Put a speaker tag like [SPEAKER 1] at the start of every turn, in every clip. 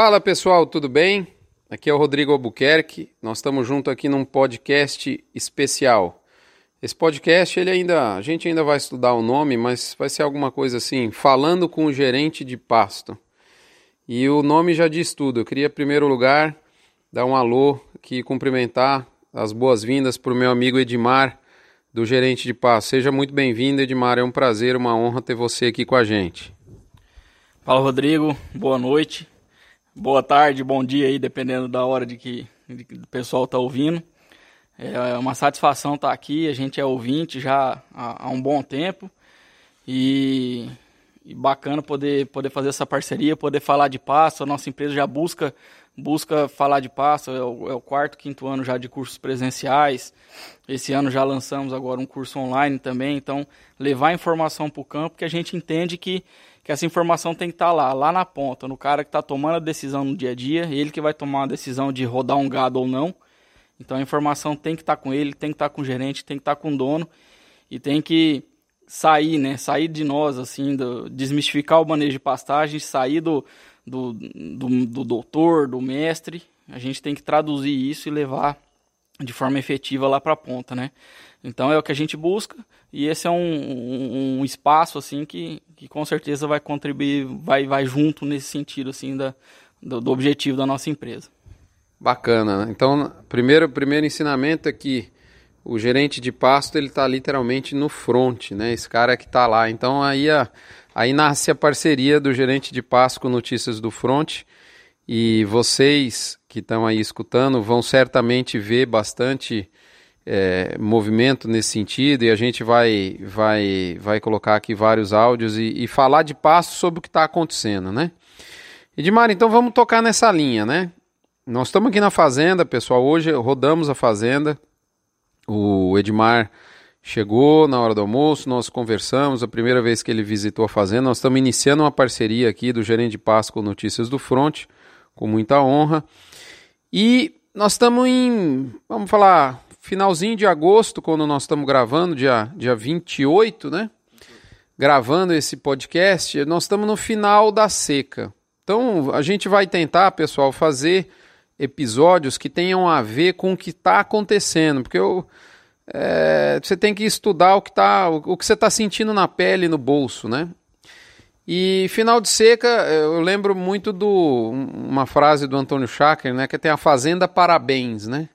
[SPEAKER 1] Fala pessoal, tudo bem? Aqui é o Rodrigo Albuquerque. Nós estamos junto aqui num podcast especial. Esse podcast, ele ainda, a gente ainda vai estudar o nome, mas vai ser alguma coisa assim, falando com o gerente de pasto. E o nome já diz tudo. Eu queria, em primeiro lugar, dar um alô aqui, cumprimentar as boas-vindas para o meu amigo Edmar, do gerente de pasto. Seja muito bem-vindo, Edmar. É um prazer, uma honra ter você aqui com a gente.
[SPEAKER 2] Fala, Rodrigo. Boa noite. Boa tarde, bom dia aí, dependendo da hora de que, de que o pessoal está ouvindo. É uma satisfação estar tá aqui, a gente é ouvinte já há, há um bom tempo e, e, bacana poder, poder fazer essa parceria, poder falar de passo. A nossa empresa já busca busca falar de passo, é o, é o quarto, quinto ano já de cursos presenciais. Esse ano já lançamos agora um curso online também, então levar informação para o campo que a gente entende que que essa informação tem que estar tá lá, lá na ponta, no cara que está tomando a decisão no dia a dia, ele que vai tomar a decisão de rodar um gado ou não. Então a informação tem que estar tá com ele, tem que estar tá com o gerente, tem que estar com o dono e tem que sair, né? Sair de nós, assim, do, desmistificar o manejo de pastagem, sair do, do, do, do doutor, do mestre. A gente tem que traduzir isso e levar de forma efetiva lá para a ponta, né? Então é o que a gente busca e esse é um, um, um, espaço assim que, que com certeza vai contribuir, vai, vai junto nesse sentido assim da, do, do objetivo da nossa empresa.
[SPEAKER 1] Bacana. Né? Então, primeiro primeiro ensinamento é que o gerente de pasto ele está literalmente no front, né? Esse cara que está lá. Então aí a, aí nasce a parceria do gerente de pasto com Notícias do Front e vocês que estão aí escutando vão certamente ver bastante é, movimento nesse sentido e a gente vai, vai, vai colocar aqui vários áudios e, e falar de passo sobre o que está acontecendo, né? Edmar, então vamos tocar nessa linha, né? Nós estamos aqui na fazenda, pessoal. Hoje rodamos a fazenda. O Edmar chegou na hora do almoço, nós conversamos. A primeira vez que ele visitou a fazenda, nós estamos iniciando uma parceria aqui do gerente de passo com Notícias do Front, com muita honra. E nós estamos em, vamos falar, finalzinho de agosto, quando nós estamos gravando, dia, dia 28, né? Gravando esse podcast, nós estamos no final da seca. Então, a gente vai tentar, pessoal, fazer episódios que tenham a ver com o que está acontecendo, porque eu, é, você tem que estudar o que, tá, o, o que você está sentindo na pele no bolso, né? E final de seca, eu lembro muito do uma frase do Antônio Schacker, né, que tem a fazenda parabéns, né?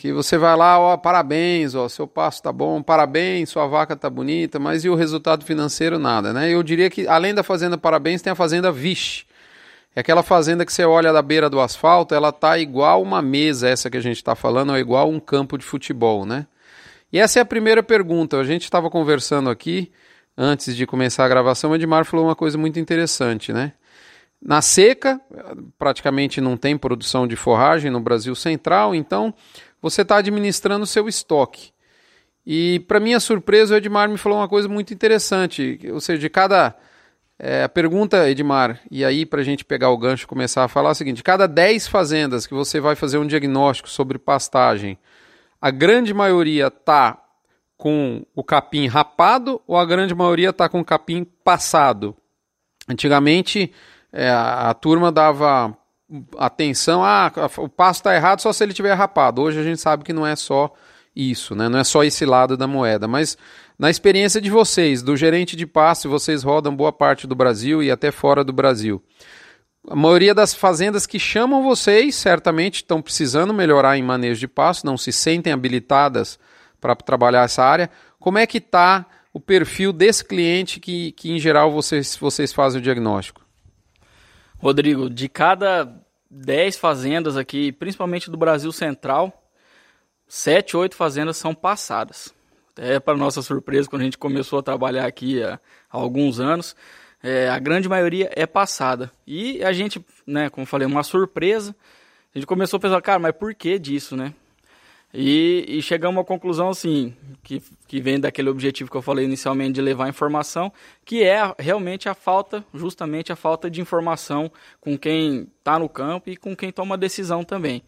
[SPEAKER 1] que você vai lá, ó, parabéns, ó, seu passo tá bom, parabéns, sua vaca tá bonita, mas e o resultado financeiro nada, né? Eu diria que além da fazenda parabéns tem a fazenda vixe. É aquela fazenda que você olha da beira do asfalto, ela tá igual uma mesa, essa que a gente está falando, ou igual um campo de futebol, né? E essa é a primeira pergunta. A gente estava conversando aqui antes de começar a gravação, o Edmar falou uma coisa muito interessante, né? Na seca, praticamente não tem produção de forragem no Brasil Central, então você está administrando seu estoque. E, para minha surpresa, o Edmar me falou uma coisa muito interessante. Ou seja, de cada. É, a pergunta, Edmar, e aí para a gente pegar o gancho e começar a falar é o seguinte: de cada 10 fazendas que você vai fazer um diagnóstico sobre pastagem, a grande maioria está com o capim rapado ou a grande maioria está com o capim passado? Antigamente, é, a, turma dava atenção, ah, o passo está errado só se ele tiver rapado. Hoje a gente sabe que não é só isso, né? não é só esse lado da moeda, mas na experiência de vocês, do gerente de passe, vocês rodam boa parte do Brasil e até fora do Brasil. A maioria das fazendas que chamam vocês certamente estão precisando melhorar em manejo de passo, não se sentem habilitadas para trabalhar essa área. Como é que está o perfil desse cliente que, que em geral vocês, vocês fazem o diagnóstico?
[SPEAKER 2] Rodrigo, de cada 10 fazendas aqui, principalmente do Brasil Central, 7, 8 fazendas são passadas. É para nossa surpresa, quando a gente começou a trabalhar aqui há, há alguns anos, é, a grande maioria é passada. E a gente, né, como falei, uma surpresa. A gente começou a pensar, cara, mas por que disso, né? E, e, chegamos à conclusão assim, que, que vem daquele objetivo que eu falei inicialmente de levar informação, que é realmente a falta, justamente a falta de informação com quem está no campo e com quem toma decisão também.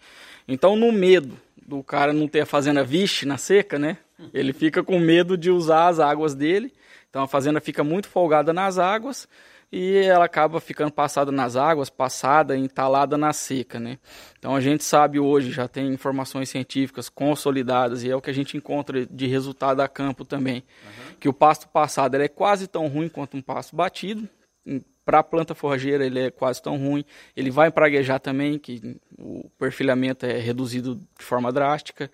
[SPEAKER 2] Então, no medo do cara não ter a fazenda vixe na seca, né? Ele fica com medo de usar as águas dele. Então a fazenda fica muito folgada nas águas e ela acaba ficando passada nas águas, passada, entalada na seca, né? Então a gente sabe hoje, já tem informações científicas consolidadas e é o que a gente encontra de resultado a campo também, uhum. que o pasto passado é quase tão ruim quanto um pasto batido, para a planta forrageira ele é quase tão ruim. Ele vai praguejar também, que o perfilhamento é reduzido de forma drástica.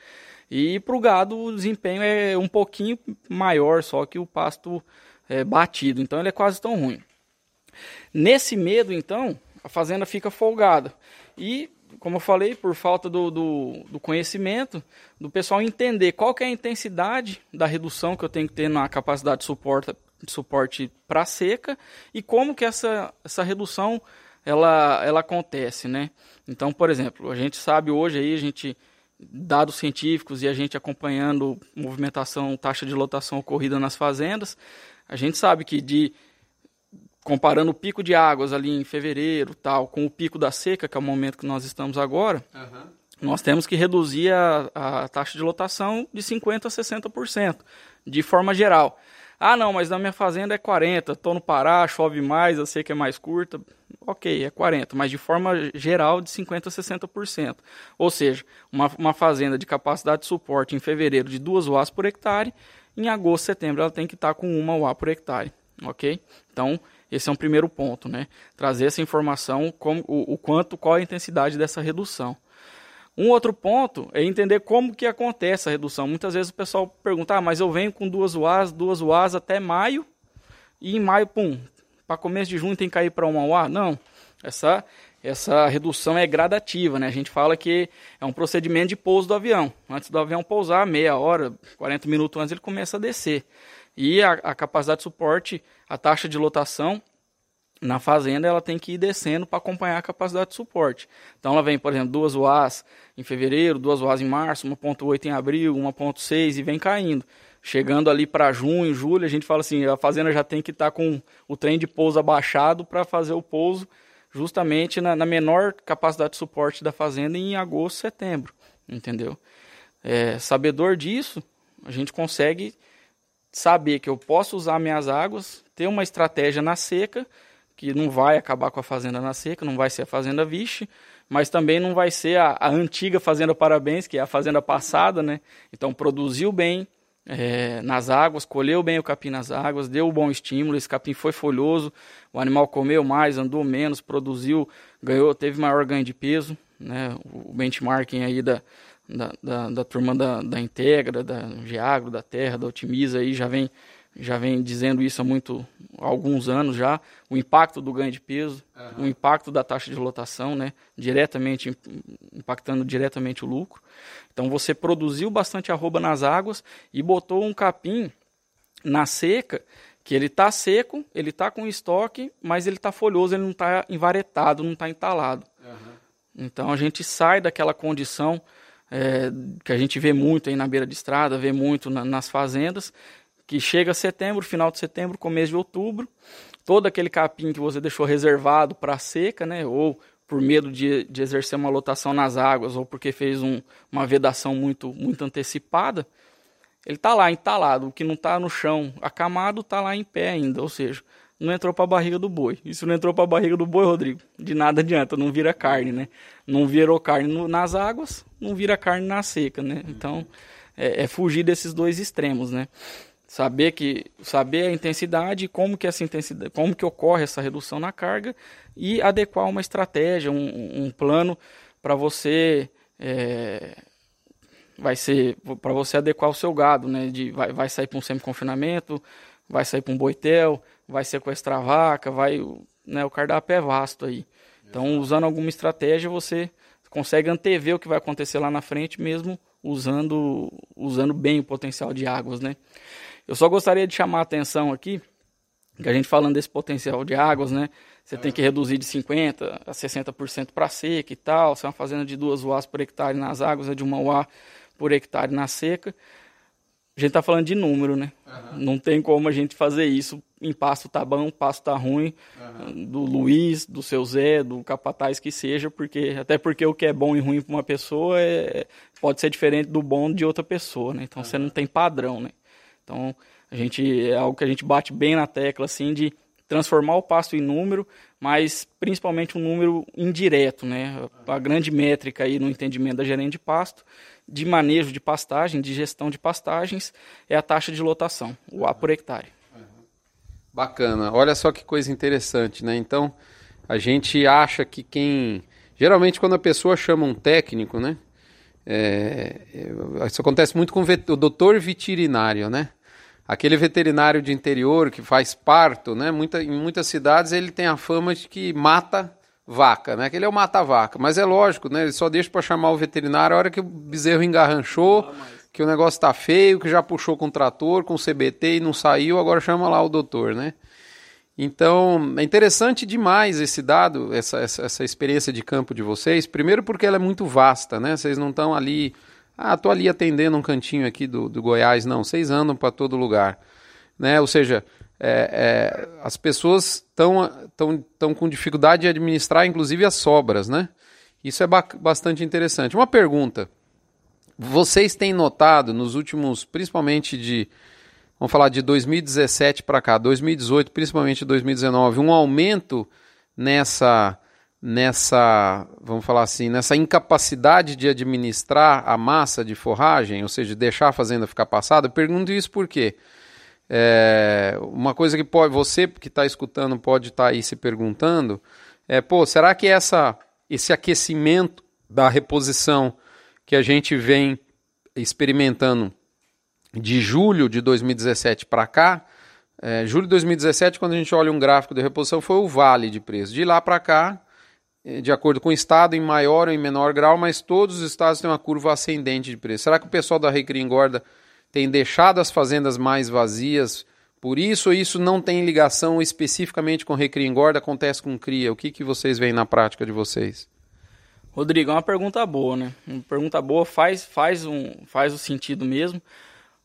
[SPEAKER 2] E para o gado o desempenho é um pouquinho maior, só que o pasto é batido. Então ele é quase tão ruim. Nesse medo, então, a fazenda fica folgada. E, como eu falei, por falta do, do, do conhecimento, do pessoal entender qual é a intensidade da redução que eu tenho que ter na capacidade de suporte de suporte para seca e como que essa, essa redução ela, ela acontece, né? Então, por exemplo, a gente sabe hoje aí, a gente dados científicos e a gente acompanhando movimentação, taxa de lotação ocorrida nas fazendas, a gente sabe que de comparando o pico de águas ali em fevereiro, tal, com o pico da seca, que é o momento que nós estamos agora, uhum. nós temos que reduzir a, a taxa de lotação de 50% a 60%, de forma geral. Ah, não, mas na minha fazenda é 40, tô no Pará, chove mais, sei que é mais curta. Ok, é 40, mas de forma geral de 50% a 60%. Ou seja, uma, uma fazenda de capacidade de suporte em fevereiro de 2 UAs por hectare, em agosto, setembro ela tem que estar com 1 UA por hectare. Ok? Então, esse é um primeiro ponto, né? Trazer essa informação, como, o, o quanto, qual a intensidade dessa redução. Um outro ponto é entender como que acontece a redução. Muitas vezes o pessoal pergunta, ah, mas eu venho com duas UAs, duas UAs até maio, e em maio, pum, para começo de junho tem que cair para uma UA? Não, essa, essa redução é gradativa, né? A gente fala que é um procedimento de pouso do avião. Antes do avião pousar, meia hora, 40 minutos antes, ele começa a descer. E a, a capacidade de suporte, a taxa de lotação, na fazenda ela tem que ir descendo para acompanhar a capacidade de suporte. Então ela vem, por exemplo, duas UAs em fevereiro, duas UAs em março, 1.8 em abril, 1.6 e vem caindo. Chegando ali para junho, julho, a gente fala assim, a fazenda já tem que estar tá com o trem de pouso abaixado para fazer o pouso justamente na, na, menor capacidade de suporte da fazenda em agosto, setembro, entendeu? É, sabedor disso, a gente consegue saber que eu posso usar minhas águas, ter uma estratégia na seca que não vai acabar com a Fazenda na Seca, não vai ser a Fazenda Vixe, mas também não vai ser a, a antiga Fazenda Parabéns, que é a Fazenda passada, né? Então produziu bem é, nas águas, colheu bem o capim nas águas, deu um bom estímulo, esse capim foi folhoso, o animal comeu mais, andou menos, produziu, ganhou, teve maior ganho de peso, né? O benchmarking aí da, da, da, da turma da, da Integra, da Geagro, da Terra, da Otimiza aí já vem já vem dizendo isso há muito há alguns anos já, o impacto do ganho de peso, uhum. o impacto da taxa de lotação, né, diretamente impactando diretamente o lucro. Então você produziu bastante arroba nas águas e botou um capim na seca, que ele está seco, ele está com estoque, mas ele está folhoso, ele não está envaretado, não está entalado. Uhum. Então a gente sai daquela condição é, que a gente vê muito aí na beira de estrada, vê muito na, nas fazendas, que chega setembro, final de setembro, começo de outubro, todo aquele capim que você deixou reservado para seca, né, ou por medo de, de, exercer uma lotação nas águas, ou porque fez um, uma vedação muito, muito antecipada, ele está lá entalado. O que não está no chão acamado está lá em pé ainda, ou seja, não entrou para a barriga do boi. Isso não entrou para a barriga do boi, Rodrigo. De nada adianta, não vira carne, né? Não virou carne no, nas águas, não vira carne na seca, né? Então, é, é fugir desses dois extremos, né? saber que saber a intensidade como que essa intensidade como que ocorre essa redução na carga e adequar uma estratégia um, um plano para você é, vai ser para você adequar o seu gado né de vai, vai sair para um semi confinamento vai sair para um boitel vai sequestrar a vaca vai né o cardápio é vasto aí então usando alguma estratégia você consegue antever o que vai acontecer lá na frente mesmo usando usando bem o potencial de águas né eu só gostaria de chamar a atenção aqui, que a gente falando desse potencial de águas, né? Você tem que reduzir de 50% a 60% para seca e tal. Se é uma fazenda de duas UAs por hectare nas águas, é de uma UA por hectare na seca. A gente está falando de número, né? Uhum. Não tem como a gente fazer isso em pasto tá bom, pasto tá ruim, uhum. do Luiz, do seu Zé, do capataz que seja, porque até porque o que é bom e ruim para uma pessoa é, pode ser diferente do bom de outra pessoa, né? Então uhum. você não tem padrão, né? Então, a gente é algo que a gente bate bem na tecla assim de transformar o pasto em número, mas principalmente um número indireto, né? A grande métrica aí no entendimento da gerente de pasto, de manejo de pastagem, de gestão de pastagens, é a taxa de lotação, o A por hectare.
[SPEAKER 1] Bacana. Olha só que coisa interessante, né? Então, a gente acha que quem. Geralmente, quando a pessoa chama um técnico, né? É... Isso acontece muito com o doutor veterinário, né? Aquele veterinário de interior que faz parto, né? Muita, em muitas cidades ele tem a fama de que mata vaca, né? Que ele é o mata-vaca. Mas é lógico, né? Ele só deixa para chamar o veterinário a hora que o bezerro engarranchou, que o negócio tá feio, que já puxou com o trator, com o CBT e não saiu, agora chama lá o doutor, né? Então, é interessante demais esse dado, essa, essa, essa experiência de campo de vocês. Primeiro porque ela é muito vasta, né? Vocês não estão ali ah, tô ali atendendo um cantinho aqui do, do Goiás. Não, vocês andam para todo lugar. Né? Ou seja, é, é, as pessoas estão tão, tão com dificuldade de administrar, inclusive, as sobras. Né? Isso é bastante interessante. Uma pergunta. Vocês têm notado nos últimos, principalmente de, vamos falar de 2017 para cá, 2018, principalmente 2019, um aumento nessa nessa, vamos falar assim, nessa incapacidade de administrar a massa de forragem, ou seja, deixar a fazenda ficar passada, pergunto isso porque é, uma coisa que pode, você que está escutando pode estar tá aí se perguntando é, pô, será que essa, esse aquecimento da reposição que a gente vem experimentando de julho de 2017 para cá, é, julho de 2017, quando a gente olha um gráfico de reposição, foi o vale de preço. De lá para cá, de acordo com o estado, em maior ou em menor grau, mas todos os estados têm uma curva ascendente de preço. Será que o pessoal da Recria Engorda tem deixado as fazendas mais vazias por isso isso não tem ligação especificamente com Recria Engorda, acontece com Cria? O que, que vocês veem na prática de vocês?
[SPEAKER 2] Rodrigo, é uma pergunta boa, né? Uma pergunta boa faz, faz, um, faz o sentido mesmo.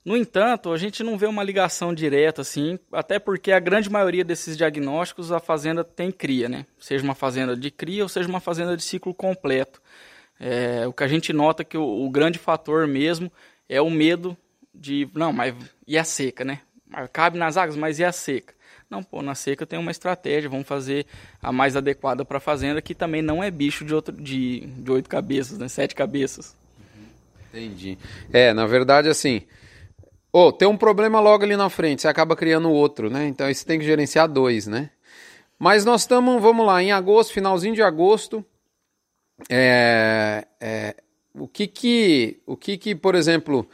[SPEAKER 2] No entanto, a gente não vê uma ligação direta assim, até porque a grande maioria desses diagnósticos a fazenda tem cria, né? Seja uma fazenda de cria ou seja uma fazenda de ciclo completo. É, o que a gente nota é que o, o, grande fator mesmo é o medo de, não, mas e a seca, né? Cabe nas águas, mas e a seca? Não, pô, na seca tem uma estratégia, vamos fazer a mais adequada para a fazenda, que também não é bicho de, outro, de, de oito cabeças, né? Sete cabeças.
[SPEAKER 1] Entendi. É, na verdade, assim, ou oh, tem um problema logo ali na frente, você acaba criando outro, né? Então você tem que gerenciar dois, né? Mas nós estamos, vamos lá, em agosto, finalzinho de agosto. É, é, o que que, o que que, por exemplo,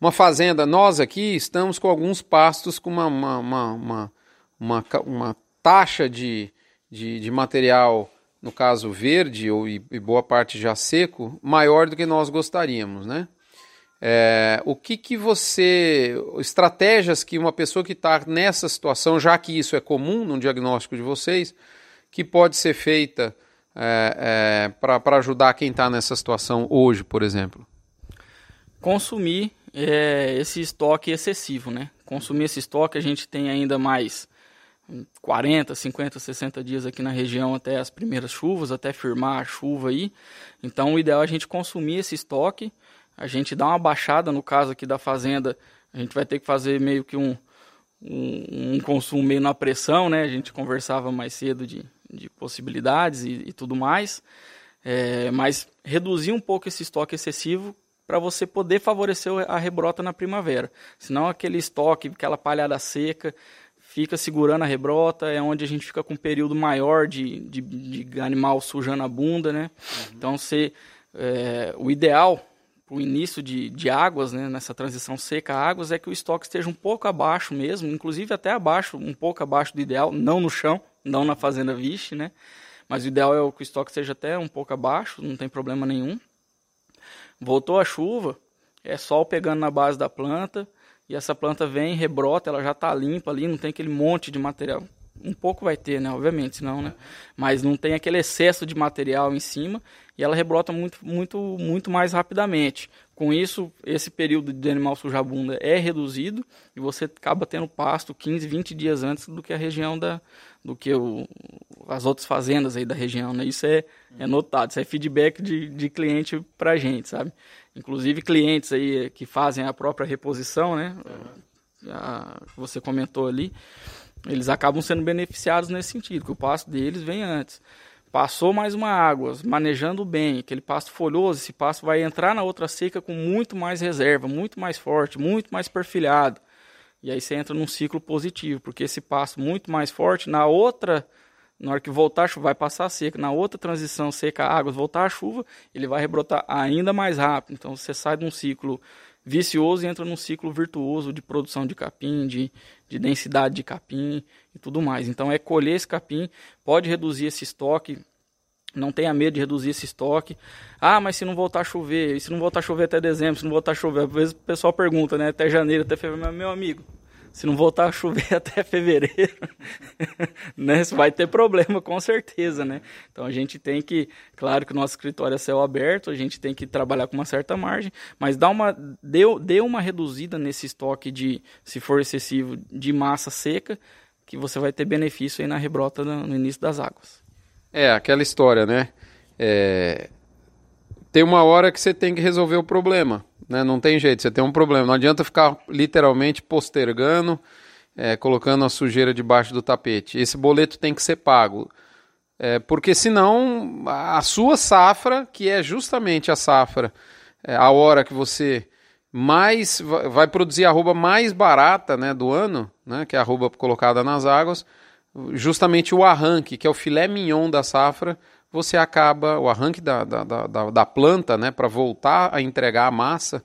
[SPEAKER 1] uma fazenda, nós aqui estamos com alguns pastos com uma, uma, uma, uma, uma, uma taxa de, de, de, material, no caso verde ou e boa parte já seco, maior do que nós gostaríamos, né? É, o que, que você. Estratégias que uma pessoa que está nessa situação, já que isso é comum no diagnóstico de vocês, que pode ser feita é, é, para ajudar quem está nessa situação hoje, por exemplo?
[SPEAKER 2] Consumir é, esse estoque excessivo, né? Consumir esse estoque, a gente tem ainda mais 40, 50, 60 dias aqui na região até as primeiras chuvas, até firmar a chuva aí. Então, o ideal é a gente consumir esse estoque a gente dá uma baixada, no caso aqui da fazenda, a gente vai ter que fazer meio que um, um, um consumo meio na pressão, né? A gente conversava mais cedo de, de possibilidades e, e tudo mais, é, mas reduzir um pouco esse estoque excessivo para você poder favorecer a rebrota na primavera. Senão aquele estoque, aquela palhada seca, fica segurando a rebrota, é onde a gente fica com um período maior de, de, de animal sujando a bunda, né? Uhum. Então, se, é, o ideal para o início de, de águas, né, nessa transição seca a águas, é que o estoque esteja um pouco abaixo mesmo, inclusive até abaixo, um pouco abaixo do ideal, não no chão, não na fazenda Vixe, né? Mas o ideal é que o estoque esteja até um pouco abaixo, não tem problema nenhum. Voltou a chuva, é sol pegando na base da planta, e essa planta vem, rebrota, ela já está limpa ali, não tem aquele monte de material. Um pouco vai ter, né? Obviamente, senão, né? Mas não tem aquele excesso de material em cima e ela rebrota muito, muito, muito mais rapidamente. Com isso, esse período de animal sujar bunda é reduzido e você acaba tendo pasto 15, 20 dias antes do que a região da, do que o, as outras fazendas aí da região, né? Isso é, é notado, isso é feedback de, de cliente pra gente, sabe? Inclusive clientes aí que fazem a própria reposição, né? A, você comentou ali eles acabam sendo beneficiados nesse sentido, que o pasto deles vem antes. Passou mais uma água, manejando bem, aquele pasto folhoso, esse pasto vai entrar na outra seca com muito mais reserva, muito mais forte, muito mais perfilhado. E aí você entra num ciclo positivo, porque esse pasto muito mais forte, na outra, na hora que voltar a chuva, vai passar seca, na outra transição seca águas, voltar a chuva, ele vai rebrotar ainda mais rápido. Então você sai de um ciclo vicioso e entra num ciclo virtuoso de produção de capim, de, de densidade de capim e tudo mais. Então é colher esse capim, pode reduzir esse estoque, não tenha medo de reduzir esse estoque. Ah, mas se não voltar a chover, e se não voltar a chover até dezembro, se não voltar a chover, às vezes o pessoal pergunta, né, até janeiro, até fevereiro, meu amigo, se não voltar a chover até fevereiro, né, vai ter problema com certeza, né? Então a gente tem que, claro que o nosso escritório é céu aberto, a gente tem que trabalhar com uma certa margem, mas dá uma, dê, dê uma reduzida nesse estoque de, se for excessivo, de massa seca, que você vai ter benefício aí na rebrota no, no início das águas.
[SPEAKER 1] É, aquela história, né? É... Tem uma hora que você tem que resolver o problema. Né? Não tem jeito, você tem um problema. Não adianta ficar literalmente postergando, é, colocando a sujeira debaixo do tapete. Esse boleto tem que ser pago. É, porque senão a sua safra, que é justamente a safra, é, a hora que você mais vai produzir a arroba mais barata né, do ano, né, que é a arroba colocada nas águas, justamente o arranque, que é o filé mignon da safra, você acaba, o arranque da, da, da, da planta, né, para voltar a entregar a massa,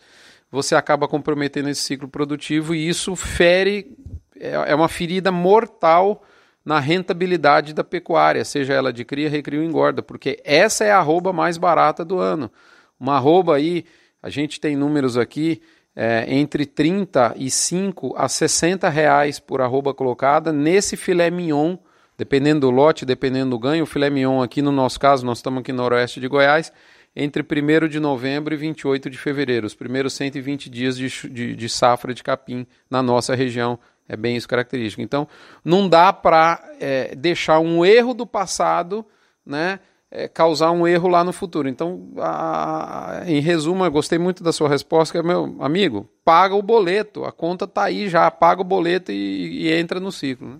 [SPEAKER 1] você acaba comprometendo esse ciclo produtivo e isso fere, é, é uma ferida mortal na rentabilidade da pecuária, seja ela de cria, recria ou engorda, porque essa é a arroba mais barata do ano. Uma arroba aí, a gente tem números aqui, é, entre 35 a 60 reais por arroba colocada nesse filé mignon Dependendo do lote, dependendo do ganho, o filé mignon aqui no nosso caso, nós estamos aqui no noroeste de Goiás, entre 1 de novembro e 28 de fevereiro, os primeiros 120 dias de, de, de safra de capim na nossa região. É bem isso característico. Então, não dá para é, deixar um erro do passado né, é, causar um erro lá no futuro. Então, a, em resumo, eu gostei muito da sua resposta, que é, meu amigo, paga o boleto, a conta está aí já, paga o boleto e, e entra no ciclo. Né?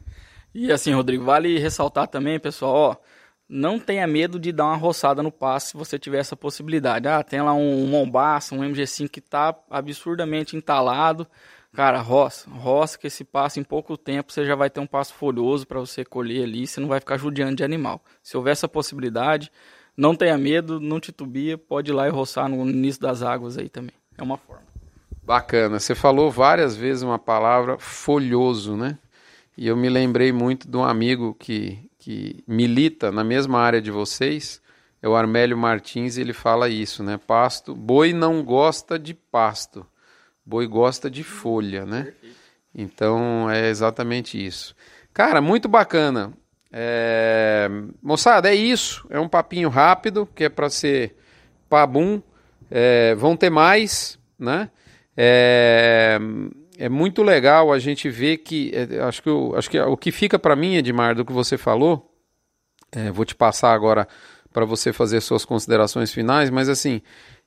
[SPEAKER 2] E assim, Rodrigo, vale ressaltar também, pessoal, ó, não tenha medo de dar uma roçada no passe se você tiver essa possibilidade. Ah, tem lá um, um Mombasa, um MG5 que está absurdamente entalado. Cara, roça, roça que esse passo em pouco tempo você já vai ter um passo folhoso para você colher ali, você não vai ficar judiando de animal. Se houver essa possibilidade, não tenha medo, não titubia, pode ir lá e roçar no início das águas aí também. É uma forma.
[SPEAKER 1] Bacana. Você falou várias vezes uma palavra folhoso, né? E eu me lembrei muito de um amigo que, que milita na mesma área de vocês, é o Armélio Martins, e ele fala isso, né? Pasto, boi não gosta de pasto, boi gosta de folha, né? Então é exatamente isso. Cara, muito bacana. É... Moçada, é isso. É um papinho rápido, que é para ser pabum. É... Vão ter mais, né? É é muito legal a gente ver que é, acho que, eu, acho que o que fica para mim, Edmar, do que você falou, é, vou te passar agora para você fazer suas considerações finais, mas assim,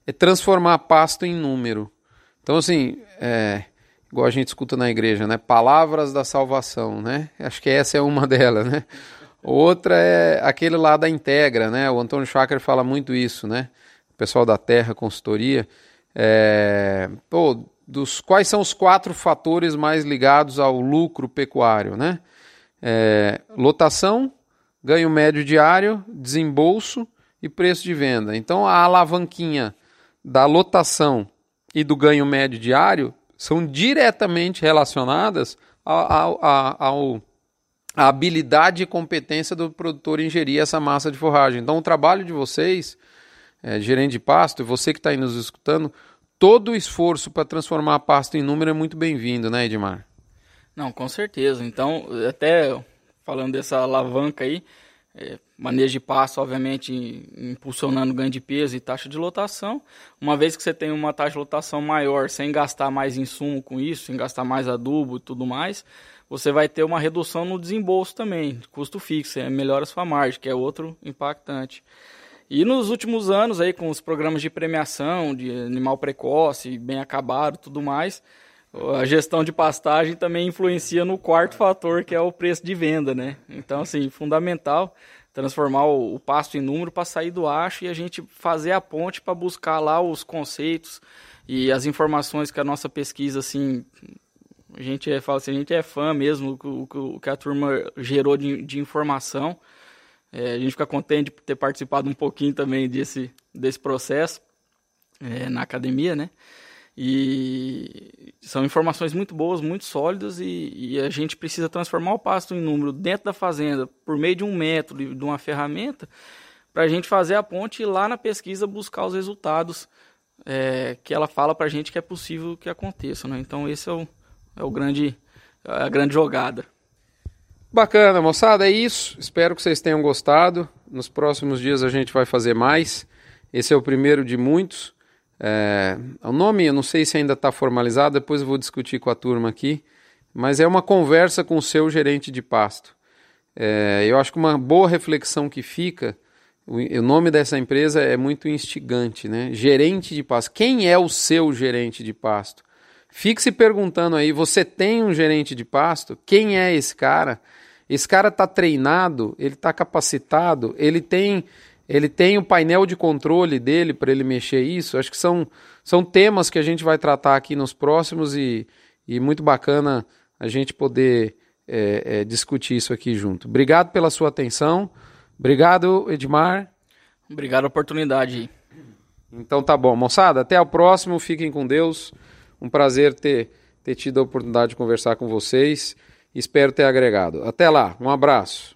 [SPEAKER 1] é transformar pasto em número. Então, assim, é, igual a gente escuta na igreja, né? Palavras da salvação, né? Acho que essa é uma delas, né? Outra é aquele lá da Integra, né? O Antônio Schacker fala muito isso, né? O pessoal da Terra Consultoria. É, pô, dos quais são os quatro fatores mais ligados ao lucro pecuário, né? É, lotação, ganho médio diário, desembolso e preço de venda. Então a alavanquinha da lotação e do ganho médio diário são diretamente relacionadas ao, ao, ao a habilidade e competência do produtor em gerir essa massa de forragem. Então, o trabalho de vocês, é, gerente de pasto, e você que está aí nos escutando, todo o esforço para transformar a pasta em número é muito bem-vindo, né, Edmar?
[SPEAKER 2] Não, com certeza. Então, até falando dessa alavanca aí, é, manejo de pasto, obviamente, impulsionando ganho de peso e taxa de lotação. Uma vez que você tem uma taxa de lotação maior, sem gastar mais insumo com isso, sem gastar mais adubo e tudo mais, você vai ter uma redução no desembolso também, custo fixo, é, melhora a sua margem, que é outro impactante. E nos últimos anos, aí, com os programas de premiação de animal precoce, bem acabado tudo mais, a gestão de pastagem também influencia no quarto fator, que é o preço de venda, né? Então, assim, fundamental transformar o, o pasto em número para sair do acho e a gente fazer a ponte para buscar lá os conceitos e as informações que a nossa pesquisa, assim, a gente é, fala assim, a gente é fã mesmo, o, que a turma gerou de, de informação. É, a gente fica contente de ter participado um pouquinho também desse, desse processo é, na academia, né? E são informações muito boas, muito sólidas, e, e, a gente precisa transformar o pasto em número dentro da fazenda por meio de um método, de uma ferramenta, para a gente fazer a ponte e lá na pesquisa buscar os resultados é, que ela fala para a gente que é possível que aconteça. Né? Então, esse é, o, é o grande, a grande jogada.
[SPEAKER 1] Bacana, moçada, é isso. Espero que vocês tenham gostado. Nos próximos dias a gente vai fazer mais. Esse é o primeiro de muitos. É, o nome eu não sei se ainda está formalizado, depois eu vou discutir com a turma aqui, mas é uma conversa com o seu gerente de pasto. É, eu acho que uma boa reflexão que fica, o, nome dessa empresa é muito instigante, né? Gerente de pasto. Quem é o seu gerente de pasto? Fique se perguntando aí, você tem um gerente de pasto? Quem é esse cara? Esse cara está treinado, ele está capacitado, ele tem ele tem o painel de controle dele para ele mexer isso. Acho que são, são temas que a gente vai tratar aqui nos próximos e, e muito bacana a gente poder é, é, discutir isso aqui junto. Obrigado pela sua atenção. Obrigado, Edmar.
[SPEAKER 2] Obrigado pela oportunidade.
[SPEAKER 1] Então tá bom, moçada. Até o próximo. Fiquem com Deus. Um prazer ter, ter tido a oportunidade de conversar com vocês. Espero ter agregado. Até lá. Um abraço.